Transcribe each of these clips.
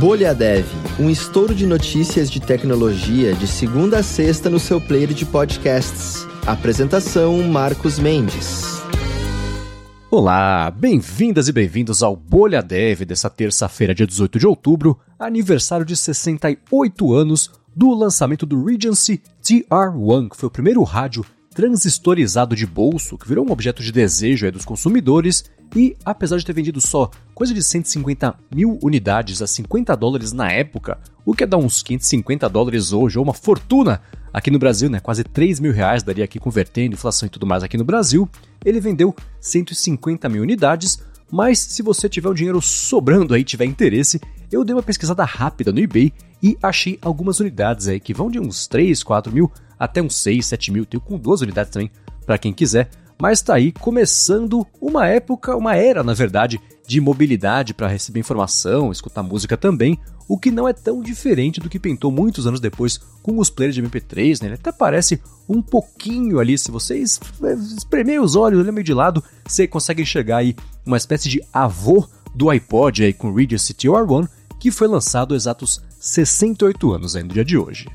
Bolha Dev, um estouro de notícias de tecnologia de segunda a sexta no seu player de podcasts. Apresentação Marcos Mendes. Olá, bem-vindas e bem-vindos ao Bolha Dev dessa terça-feira, dia 18 de outubro, aniversário de 68 anos do lançamento do Regency TR1, que foi o primeiro rádio transistorizado de bolso, que virou um objeto de desejo dos consumidores e, apesar de ter vendido só coisa de 150 mil unidades a 50 dólares na época, o que é dar uns 550 dólares hoje, ou uma fortuna aqui no Brasil, né? Quase 3 mil reais daria aqui convertendo, inflação e tudo mais aqui no Brasil. Ele vendeu 150 mil unidades, mas se você tiver um dinheiro sobrando aí, tiver interesse, eu dei uma pesquisada rápida no eBay e achei algumas unidades aí que vão de uns 3, 4 mil até uns 6, 7 mil. Tenho com duas unidades também para quem quiser mas está aí começando uma época, uma era, na verdade, de mobilidade para receber informação, escutar música também, o que não é tão diferente do que pintou muitos anos depois com os players de MP3, né? Ele até parece um pouquinho ali, se vocês espremer os olhos, olhar meio de lado, você consegue enxergar aí uma espécie de avô do iPod aí com o Regency TR1, que foi lançado exatos 68 anos aí no dia de hoje.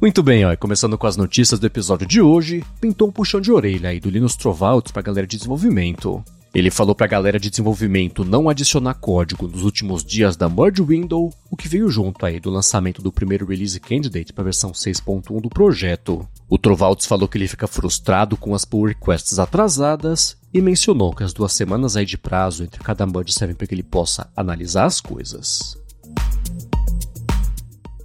Muito bem, ó, começando com as notícias do episódio de hoje, pintou um puxão de orelha aí do Linus Torvalds pra galera de desenvolvimento. Ele falou pra galera de desenvolvimento não adicionar código nos últimos dias da Merge Window, o que veio junto aí do lançamento do primeiro release candidate para a versão 6.1 do projeto. O Torvalds falou que ele fica frustrado com as pull requests atrasadas e mencionou que as duas semanas aí de prazo entre cada merge servem para que ele possa analisar as coisas.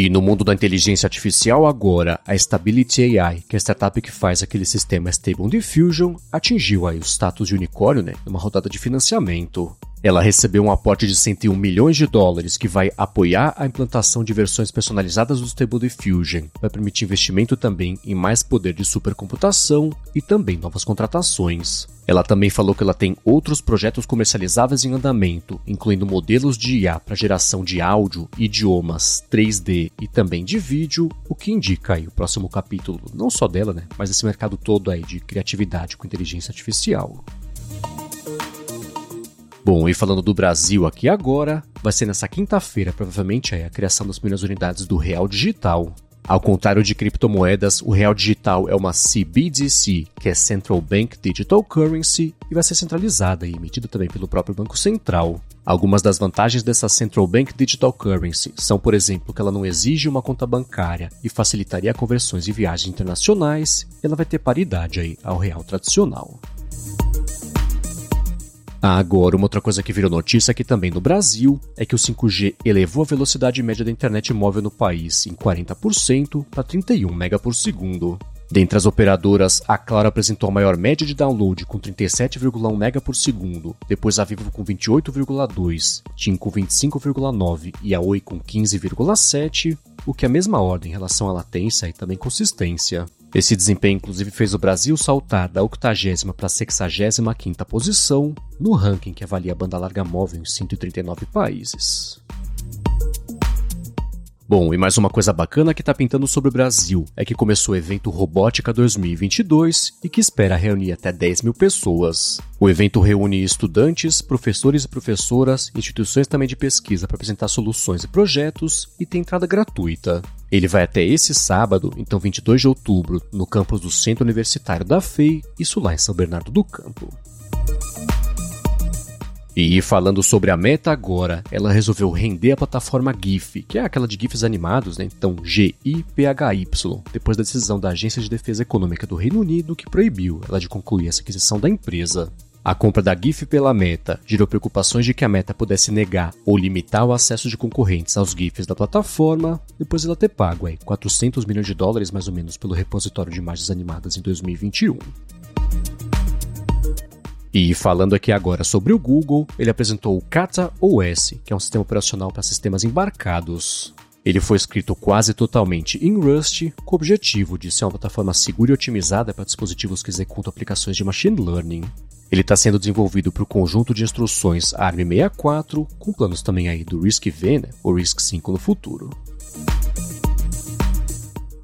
E no mundo da inteligência artificial agora, a Stability AI, que é a startup que faz aquele sistema Stable Diffusion, atingiu aí o status de unicórnio, né, numa rodada de financiamento. Ela recebeu um aporte de 101 milhões de dólares que vai apoiar a implantação de versões personalizadas do Stable Diffusion, vai permitir investimento também em mais poder de supercomputação e também novas contratações. Ela também falou que ela tem outros projetos comercializáveis em andamento, incluindo modelos de IA para geração de áudio, idiomas, 3D e também de vídeo, o que indica aí o próximo capítulo, não só dela, né, mas esse mercado todo aí de criatividade com inteligência artificial. Bom, e falando do Brasil aqui agora, vai ser nessa quinta-feira, provavelmente, a criação das primeiras unidades do Real Digital. Ao contrário de criptomoedas, o Real Digital é uma CBDC, que é Central Bank Digital Currency, e vai ser centralizada e emitida também pelo próprio Banco Central. Algumas das vantagens dessa Central Bank Digital Currency são, por exemplo, que ela não exige uma conta bancária e facilitaria conversões de viagens internacionais, e ela vai ter paridade aí ao real tradicional. Agora, uma outra coisa que virou notícia aqui também no Brasil é que o 5G elevou a velocidade média da internet móvel no país em 40% para 31 MB por segundo. Dentre as operadoras, a Claro apresentou a maior média de download com 37,1 MB por segundo, depois a Vivo com 28,2, TIM com 25,9 e a Oi com 15,7, o que é a mesma ordem em relação à latência e também consistência. Esse desempenho, inclusive, fez o Brasil saltar da 80 para a 65 posição no ranking que avalia a banda larga móvel em 139 países. Bom, e mais uma coisa bacana que está pintando sobre o Brasil é que começou o evento Robótica 2022 e que espera reunir até 10 mil pessoas. O evento reúne estudantes, professores e professoras, instituições também de pesquisa para apresentar soluções e projetos e tem entrada gratuita. Ele vai até esse sábado, então 22 de outubro, no campus do Centro Universitário da FEI, isso lá em São Bernardo do Campo. E falando sobre a Meta agora, ela resolveu render a plataforma GIF, que é aquela de GIFs animados, né? Então G-I-P-H-Y, depois da decisão da Agência de Defesa Econômica do Reino Unido que proibiu ela de concluir essa aquisição da empresa. A compra da GIF pela Meta gerou preocupações de que a Meta pudesse negar ou limitar o acesso de concorrentes aos GIFs da plataforma, depois de ela ter pago aí, 400 milhões de dólares mais ou menos pelo repositório de imagens animadas em 2021. E falando aqui agora sobre o Google, ele apresentou o Kata OS, que é um sistema operacional para sistemas embarcados. Ele foi escrito quase totalmente em Rust, com o objetivo de ser uma plataforma segura e otimizada para dispositivos que executam aplicações de machine learning. Ele está sendo desenvolvido para o conjunto de instruções ARM64, com planos também aí do RISC-V, né, ou RISC-5 no futuro.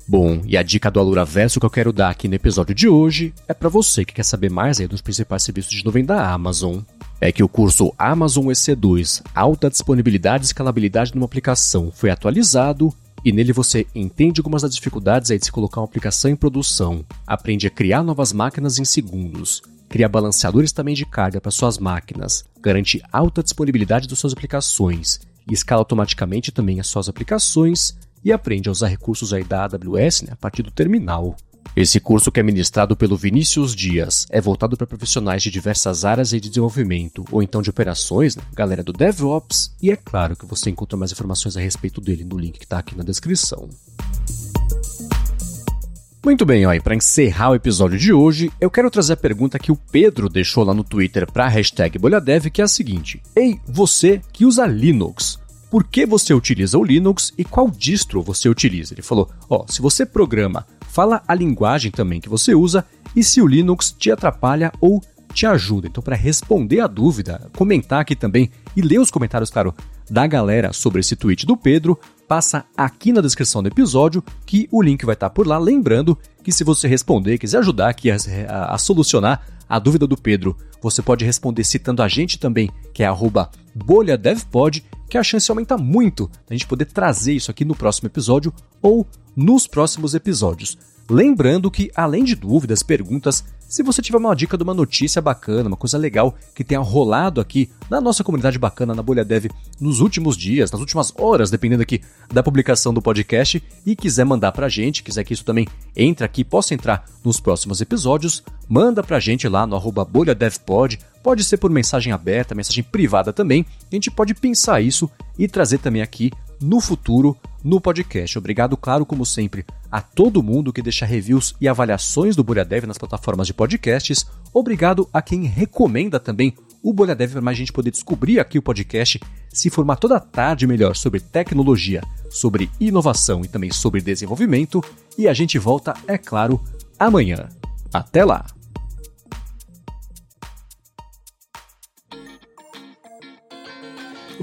Bom, e a dica do Alura Verso que eu quero dar aqui no episódio de hoje é para você que quer saber mais aí dos principais serviços de nuvem da Amazon. É que o curso Amazon EC2 Alta Disponibilidade e Escalabilidade numa Aplicação foi atualizado e nele você entende algumas das dificuldades aí de se colocar uma aplicação em produção, aprende a criar novas máquinas em segundos, cria balanceadores também de carga para suas máquinas, garante alta disponibilidade das suas aplicações e escala automaticamente também as suas aplicações e aprende a usar recursos aí da AWS né, a partir do terminal. Esse curso que é ministrado pelo Vinícius Dias é voltado para profissionais de diversas áreas de desenvolvimento ou então de operações, né, galera do DevOps, e é claro que você encontra mais informações a respeito dele no link que está aqui na descrição. Muito bem, para encerrar o episódio de hoje, eu quero trazer a pergunta que o Pedro deixou lá no Twitter para a hashtag BolhaDev, que é a seguinte: Ei, você que usa Linux, por que você utiliza o Linux e qual distro você utiliza. Ele falou: ó, se você programa, fala a linguagem também que você usa e se o Linux te atrapalha ou te ajuda. Então, para responder a dúvida, comentar aqui também e ler os comentários, claro, da galera sobre esse tweet do Pedro, passa aqui na descrição do episódio que o link vai estar por lá. Lembrando que se você responder, quiser ajudar aqui a, a, a solucionar a dúvida do Pedro, você pode responder citando a gente também, que é bolhadevpod, que a chance aumenta muito da gente poder trazer isso aqui no próximo episódio ou nos próximos episódios. Lembrando que, além de dúvidas, perguntas, se você tiver uma dica de uma notícia bacana, uma coisa legal que tenha rolado aqui na nossa comunidade bacana na Bolha Dev nos últimos dias, nas últimas horas, dependendo aqui da publicação do podcast, e quiser mandar pra gente, quiser que isso também entre aqui, possa entrar nos próximos episódios, manda pra gente lá no arroba bolhadevpod, pode ser por mensagem aberta, mensagem privada também, a gente pode pensar isso e trazer também aqui no futuro no podcast. Obrigado, claro, como sempre, a todo mundo que deixa reviews e avaliações do Bolha Dev nas plataformas de podcasts. Obrigado a quem recomenda também o Bolha Dev para mais gente poder descobrir aqui o podcast, se informar toda tarde melhor sobre tecnologia, sobre inovação e também sobre desenvolvimento. E a gente volta, é claro, amanhã. Até lá!